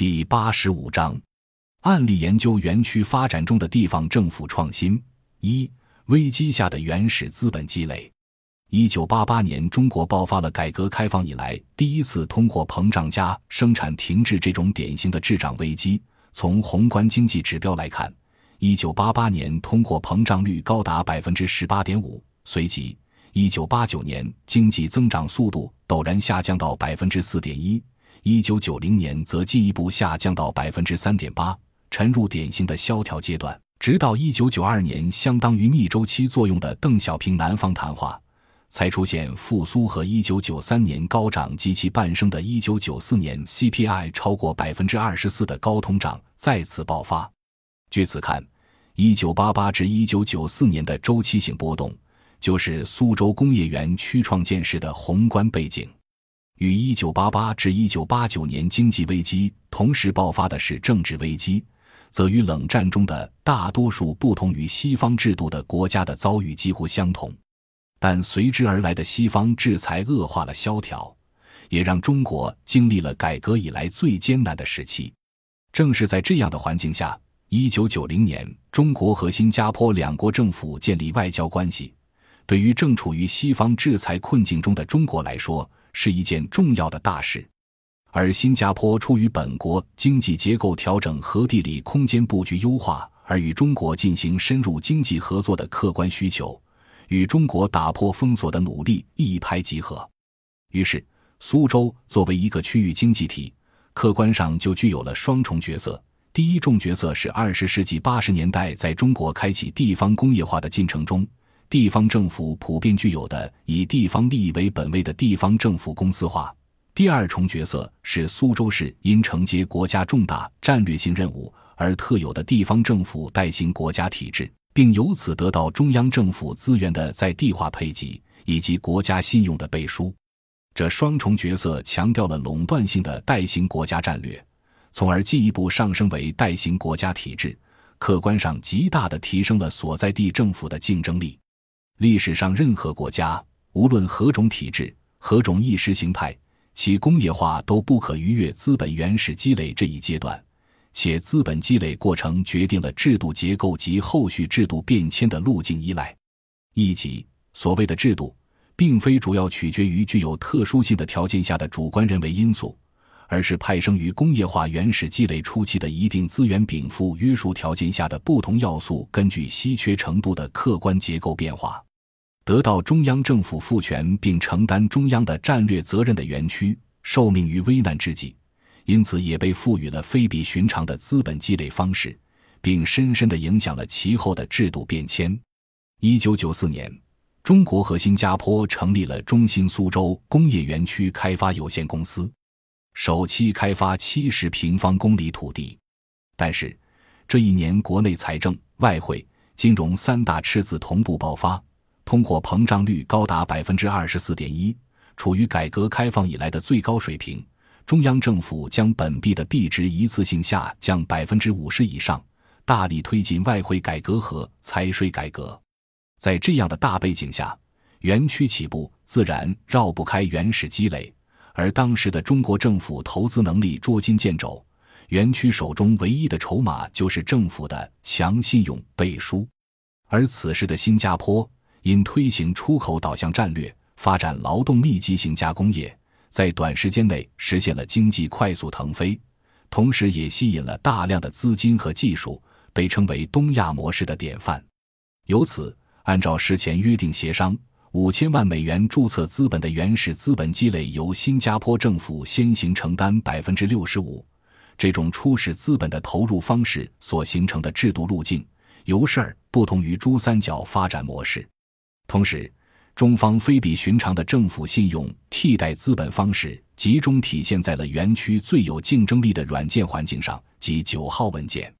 第八十五章，案例研究园区发展中的地方政府创新。一、危机下的原始资本积累。一九八八年，中国爆发了改革开放以来第一次通货膨胀加生产停滞这种典型的滞胀危机。从宏观经济指标来看，一九八八年通货膨胀率高达百分之十八点五，随即。一九八九年，经济增长速度陡然下降到百分之四点一；一九九零年则进一步下降到百分之三点八，沉入典型的萧条阶段。直到一九九二年，相当于逆周期作用的邓小平南方谈话，才出现复苏和一九九三年高涨及其伴生的一九九四年 CPI 超过百分之二十四的高通胀再次爆发。据此看，一九八八至一九九四年的周期性波动。就是苏州工业园区创建时的宏观背景，与1988至1989年经济危机同时爆发的是政治危机，则与冷战中的大多数不同于西方制度的国家的遭遇几乎相同。但随之而来的西方制裁恶化了萧条，也让中国经历了改革以来最艰难的时期。正是在这样的环境下，1990年，中国和新加坡两国政府建立外交关系。对于正处于西方制裁困境中的中国来说，是一件重要的大事。而新加坡出于本国经济结构调整和地理空间布局优化而与中国进行深入经济合作的客观需求，与中国打破封锁的努力一拍即合。于是，苏州作为一个区域经济体，客观上就具有了双重角色。第一重角色是二十世纪八十年代在中国开启地方工业化的进程中。地方政府普遍具有的以地方利益为本位的地方政府公司化。第二重角色是苏州市因承接国家重大战略性任务而特有的地方政府代行国家体制，并由此得到中央政府资源的在地化配给以及国家信用的背书。这双重角色强调了垄断性的代行国家战略，从而进一步上升为代行国家体制，客观上极大地提升了所在地政府的竞争力。历史上，任何国家，无论何种体制、何种意识形态，其工业化都不可逾越资本原始积累这一阶段，且资本积累过程决定了制度结构及后续制度变迁的路径依赖。一级所谓的制度，并非主要取决于具有特殊性的条件下的主观人为因素，而是派生于工业化原始积累初期的一定资源禀赋约束条件下的不同要素根据稀缺程度的客观结构变化。得到中央政府赋权并承担中央的战略责任的园区，受命于危难之际，因此也被赋予了非比寻常的资本积累方式，并深深地影响了其后的制度变迁。一九九四年，中国和新加坡成立了中新苏州工业园区开发有限公司，首期开发七十平方公里土地。但是，这一年国内财政、外汇、金融三大赤字同步爆发。通货膨胀率高达百分之二十四点一，处于改革开放以来的最高水平。中央政府将本币的币值一次性下降百分之五十以上，大力推进外汇改革和财税改革。在这样的大背景下，园区起步自然绕不开原始积累。而当时的中国政府投资能力捉襟见肘，园区手中唯一的筹码就是政府的强信用背书。而此时的新加坡。因推行出口导向战略，发展劳动密集型加工业，在短时间内实现了经济快速腾飞，同时也吸引了大量的资金和技术，被称为东亚模式的典范。由此，按照事前约定协商，五千万美元注册资本的原始资本积累由新加坡政府先行承担百分之六十五。这种初始资本的投入方式所形成的制度路径，由事儿不同于珠三角发展模式。同时，中方非比寻常的政府信用替代资本方式，集中体现在了园区最有竞争力的软件环境上，即九号文件。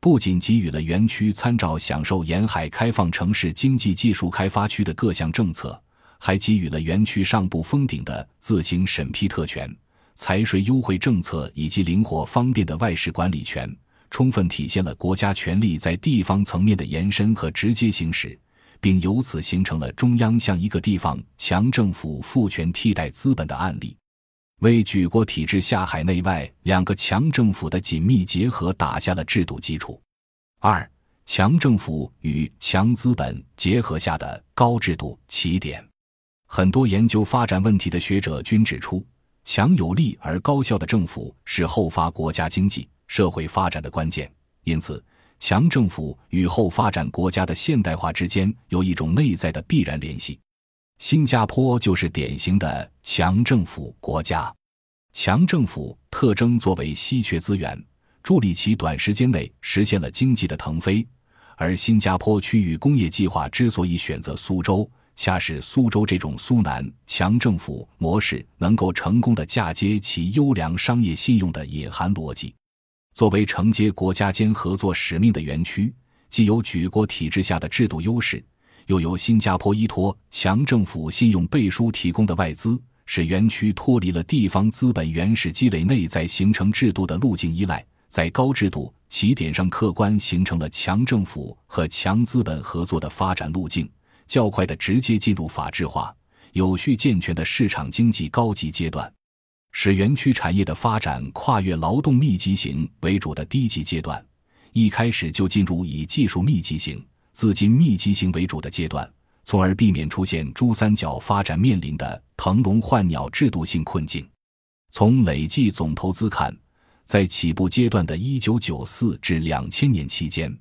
不仅给予了园区参照享受沿海开放城市经济技术开发区的各项政策，还给予了园区上不封顶的自行审批特权、财税优惠政策以及灵活方便的外事管理权，充分体现了国家权力在地方层面的延伸和直接行使。并由此形成了中央向一个地方强政府赋权替代资本的案例。为举国体制下海内外两个强政府的紧密结合打下了制度基础。二、强政府与强资本结合下的高制度起点。很多研究发展问题的学者均指出，强有力而高效的政府是后发国家经济社会发展的关键。因此，强政府与后发展国家的现代化之间有一种内在的必然联系。新加坡就是典型的强政府国家。强政府特征作为稀缺资源，助力其短时间内实现了经济的腾飞。而新加坡区域工业计划之所以选择苏州，恰是苏州这种苏南强政府模式能够成功的嫁接其优良商业信用的隐含逻辑。作为承接国家间合作使命的园区，既有举国体制下的制度优势。又由新加坡依托强政府信用背书提供的外资，使园区脱离了地方资本原始积累内在形成制度的路径依赖，在高制度起点上客观形成了强政府和强资本合作的发展路径，较快的直接进入法治化、有序健全的市场经济高级阶段，使园区产业的发展跨越劳动密集型为主的低级阶段，一开始就进入以技术密集型。资金密集型为主的阶段，从而避免出现珠三角发展面临的腾笼换鸟制度性困境。从累计总投资看，在起步阶段的1994至2000年期间，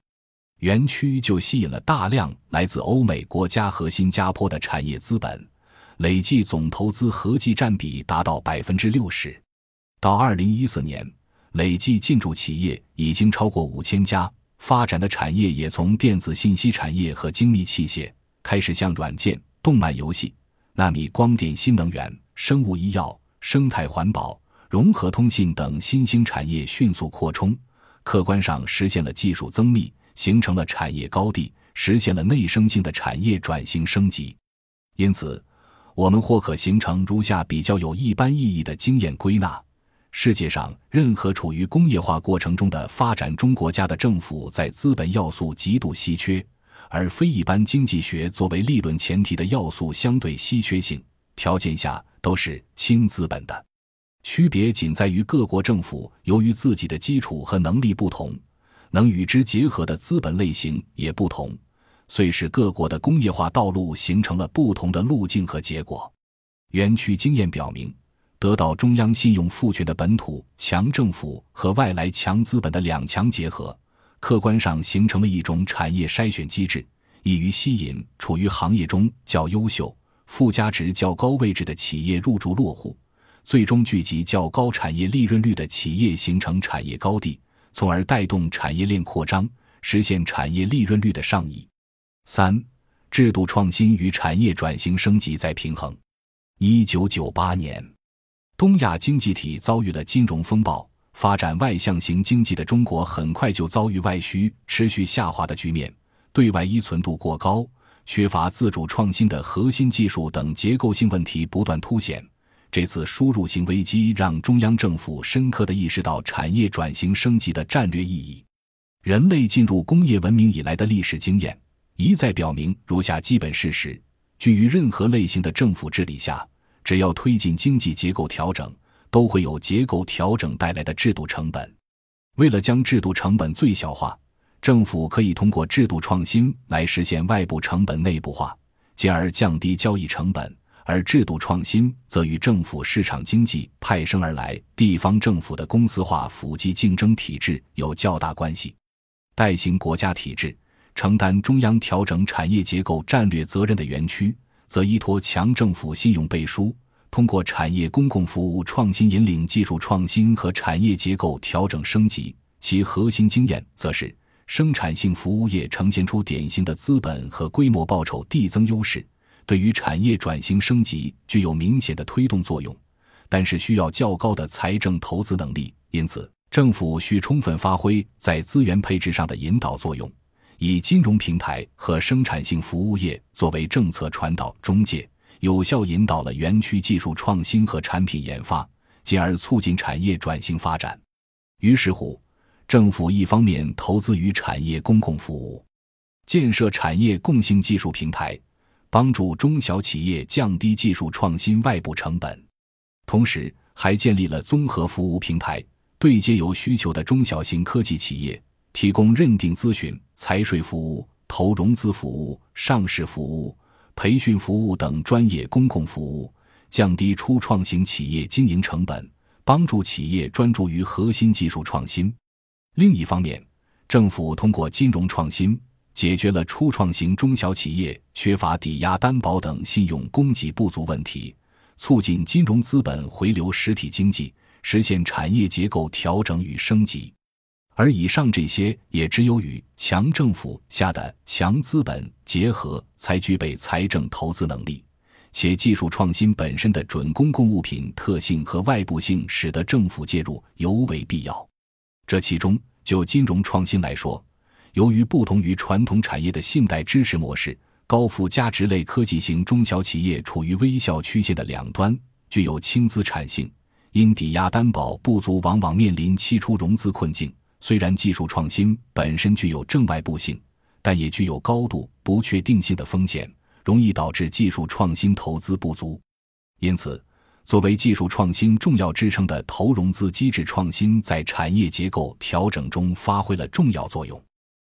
园区就吸引了大量来自欧美国家和新加坡的产业资本，累计总投资合计占比达到百分之六十。到2014年，累计进驻企业已经超过五千家。发展的产业也从电子信息产业和精密器械，开始向软件、动漫游戏、纳米光电、新能源、生物医药、生态环保、融合通信等新兴产业迅速扩充，客观上实现了技术增密，形成了产业高地，实现了内生性的产业转型升级。因此，我们或可形成如下比较有一般意义的经验归纳。世界上任何处于工业化过程中的发展中国家的政府，在资本要素极度稀缺，而非一般经济学作为立论前提的要素相对稀缺性条件下，都是轻资本的。区别仅在于各国政府由于自己的基础和能力不同，能与之结合的资本类型也不同，遂使各国的工业化道路形成了不同的路径和结果。园区经验表明。得到中央信用赋权的本土强政府和外来强资本的两强结合，客观上形成了一种产业筛选机制，易于吸引处于行业中较优秀、附加值较高位置的企业入驻落户，最终聚集较高产业利润率的企业，形成产业高地，从而带动产业链扩张，实现产业利润率的上移。三、制度创新与产业转型升级在平衡。一九九八年。东亚经济体遭遇了金融风暴，发展外向型经济的中国很快就遭遇外需持续下滑的局面，对外依存度过高，缺乏自主创新的核心技术等结构性问题不断凸显。这次输入型危机让中央政府深刻地意识到产业转型升级的战略意义。人类进入工业文明以来的历史经验一再表明如下基本事实：居于任何类型的政府治理下。只要推进经济结构调整，都会有结构调整带来的制度成本。为了将制度成本最小化，政府可以通过制度创新来实现外部成本内部化，进而降低交易成本。而制度创新则与政府市场经济派生而来、地方政府的公司化辅机竞争体制有较大关系。代行国家体制、承担中央调整产业结构战略责任的园区。则依托强政府信用背书，通过产业公共服务创新引领技术创新和产业结构调整升级。其核心经验则是生产性服务业呈现出典型的资本和规模报酬递增优势，对于产业转型升级具有明显的推动作用，但是需要较高的财政投资能力。因此，政府需充分发挥在资源配置上的引导作用。以金融平台和生产性服务业作为政策传导中介，有效引导了园区技术创新和产品研发，进而促进产业转型发展。于是乎，政府一方面投资于产业公共服务，建设产业共性技术平台，帮助中小企业降低技术创新外部成本；同时，还建立了综合服务平台，对接有需求的中小型科技企业，提供认定咨询、财税服务、投融资服务、上市服务、培训服务等专业公共服务，降低初创型企业经营成本，帮助企业专注于核心技术创新。另一方面，政府通过金融创新，解决了初创型中小企业缺乏抵押担保等信用供给不足问题，促进金融资本回流实体经济，实现产业结构调整与升级。而以上这些，也只有与强政府下的强资本结合，才具备财政投资能力。且技术创新本身的准公共物品特性和外部性，使得政府介入尤为必要。这其中，就金融创新来说，由于不同于传统产业的信贷支持模式，高附加值类科技型中小企业处于微笑曲线的两端，具有轻资产性，因抵押担保不足，往往面临期初融资困境。虽然技术创新本身具有正外部性，但也具有高度不确定性的风险，容易导致技术创新投资不足。因此，作为技术创新重要支撑的投融资机制创新，在产业结构调整中发挥了重要作用。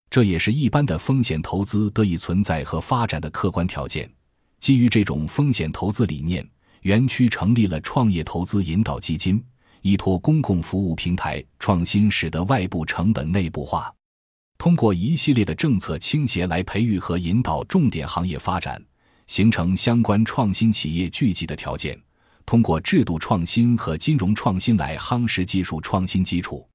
这也是一般的风险投资得以存在和发展的客观条件。基于这种风险投资理念，园区成立了创业投资引导基金，依托公共服务平台创新，使得外部成本内部化。通过一系列的政策倾斜来培育和引导重点行业发展，形成相关创新企业聚集的条件。通过制度创新和金融创新来夯实技术创新基础，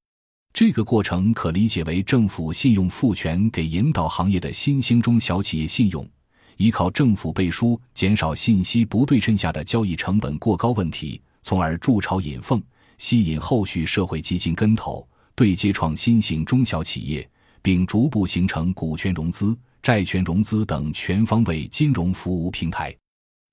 这个过程可理解为政府信用赋权给引导行业的新兴中小企业信用，依靠政府背书，减少信息不对称下的交易成本过高问题，从而筑巢引凤，吸引后续社会基金跟投，对接创新型中小企业，并逐步形成股权融资、债权融资等全方位金融服务平台。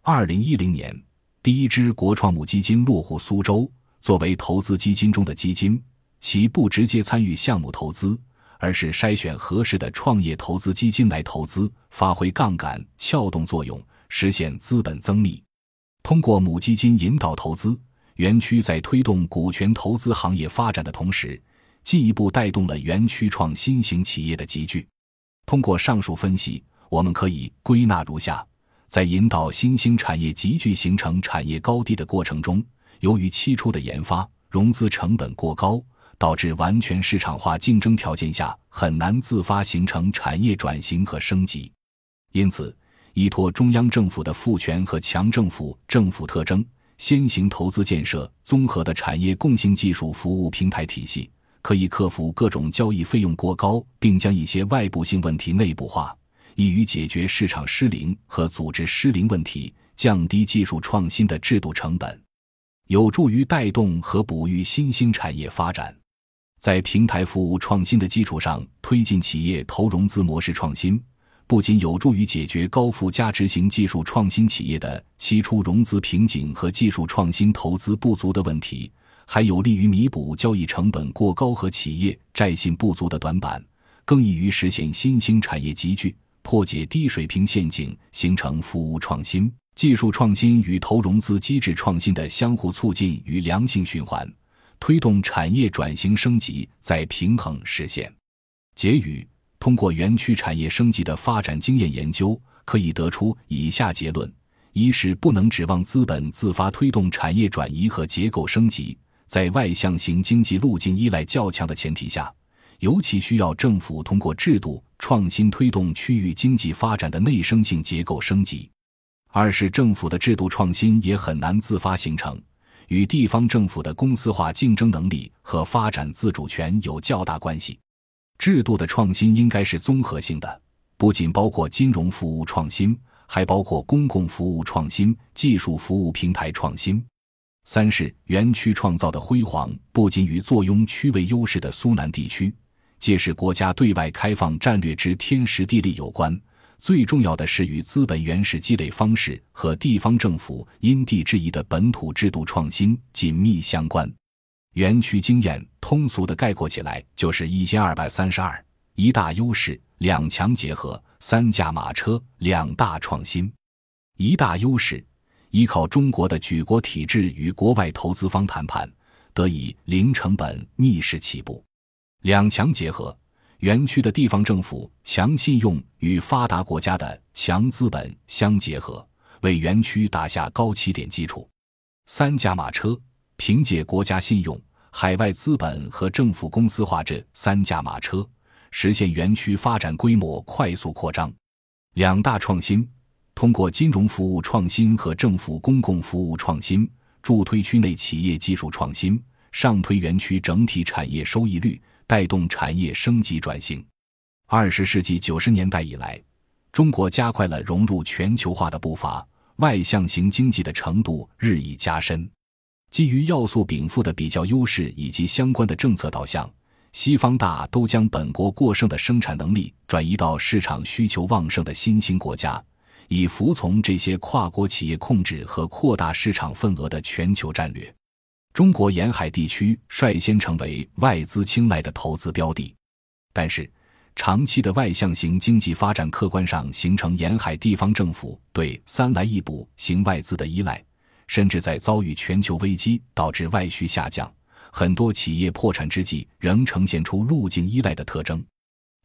二零一零年。第一支国创母基金落户苏州，作为投资基金中的基金，其不直接参与项目投资，而是筛选合适的创业投资基金来投资，发挥杠杆撬动作用，实现资本增密。通过母基金引导投资，园区在推动股权投资行业发展的同时，进一步带动了园区创新型企业的集聚。通过上述分析，我们可以归纳如下。在引导新兴产业集聚形成产业高地的过程中，由于期初的研发融资成本过高，导致完全市场化竞争条件下很难自发形成产业转型和升级。因此，依托中央政府的赋权和强政府政府特征，先行投资建设综合的产业共性技术服务平台体系，可以克服各种交易费用过高，并将一些外部性问题内部化。易于解决市场失灵和组织失灵问题，降低技术创新的制度成本，有助于带动和哺育新兴产业发展。在平台服务创新的基础上，推进企业投融资模式创新，不仅有助于解决高附加值型技术创新企业的期初融资瓶颈和技术创新投资不足的问题，还有利于弥补交易成本过高和企业债信不足的短板，更易于实现新兴产业集聚。破解低水平陷阱，形成服务创新、技术创新与投融资机制创新的相互促进与良性循环，推动产业转型升级再平衡实现。结语：通过园区产业升级的发展经验研究，可以得出以下结论：一是不能指望资本自发推动产业转移和结构升级，在外向型经济路径依赖较强的前提下。尤其需要政府通过制度创新推动区域经济发展的内生性结构升级。二是政府的制度创新也很难自发形成，与地方政府的公司化竞争能力和发展自主权有较大关系。制度的创新应该是综合性的，不仅包括金融服务创新，还包括公共服务创新、技术服务平台创新。三是园区创造的辉煌，不仅与坐拥区位优势的苏南地区。皆是国家对外开放战略之天时地利有关，最重要的是与资本原始积累方式和地方政府因地制宜的本土制度创新紧密相关。园区经验通俗的概括起来，就是一千二百三十二一大优势，两强结合，三驾马车，两大创新。一大优势，依靠中国的举国体制与国外投资方谈判，得以零成本逆势起步。两强结合，园区的地方政府强信用与发达国家的强资本相结合，为园区打下高起点基础。三驾马车凭借国家信用、海外资本和政府公司化这三驾马车，实现园区发展规模快速扩张。两大创新，通过金融服务创新和政府公共服务创新，助推区内企业技术创新，上推园区整体产业收益率，带动产业升级转型。二十世纪九十年代以来，中国加快了融入全球化的步伐，外向型经济的程度日益加深。基于要素禀赋的比较优势以及相关的政策导向。西方大都将本国过剩的生产能力转移到市场需求旺盛的新兴国家，以服从这些跨国企业控制和扩大市场份额的全球战略。中国沿海地区率先成为外资青睐的投资标的，但是长期的外向型经济发展客观上形成沿海地方政府对“三来一补”型外资的依赖，甚至在遭遇全球危机导致外需下降。很多企业破产之际，仍呈现出路径依赖的特征。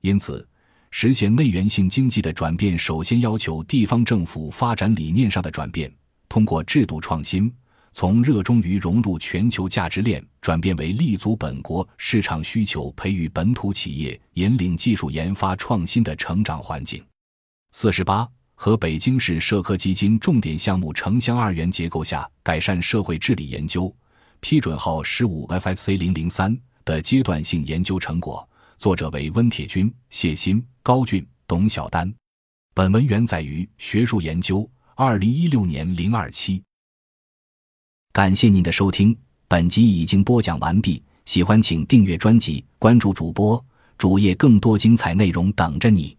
因此，实现内源性经济的转变，首先要求地方政府发展理念上的转变，通过制度创新，从热衷于融入全球价值链，转变为立足本国市场需求，培育本土企业，引领技术研发创新的成长环境。四十八和北京市社科基金重点项目城乡二元结构下改善社会治理研究。批准号十五 FSC 零零三的阶段性研究成果，作者为温铁军、谢鑫、高俊、董晓丹。本文原载于学术研究，二零一六年零二七。感谢您的收听，本集已经播讲完毕。喜欢请订阅专辑，关注主播主页，更多精彩内容等着你。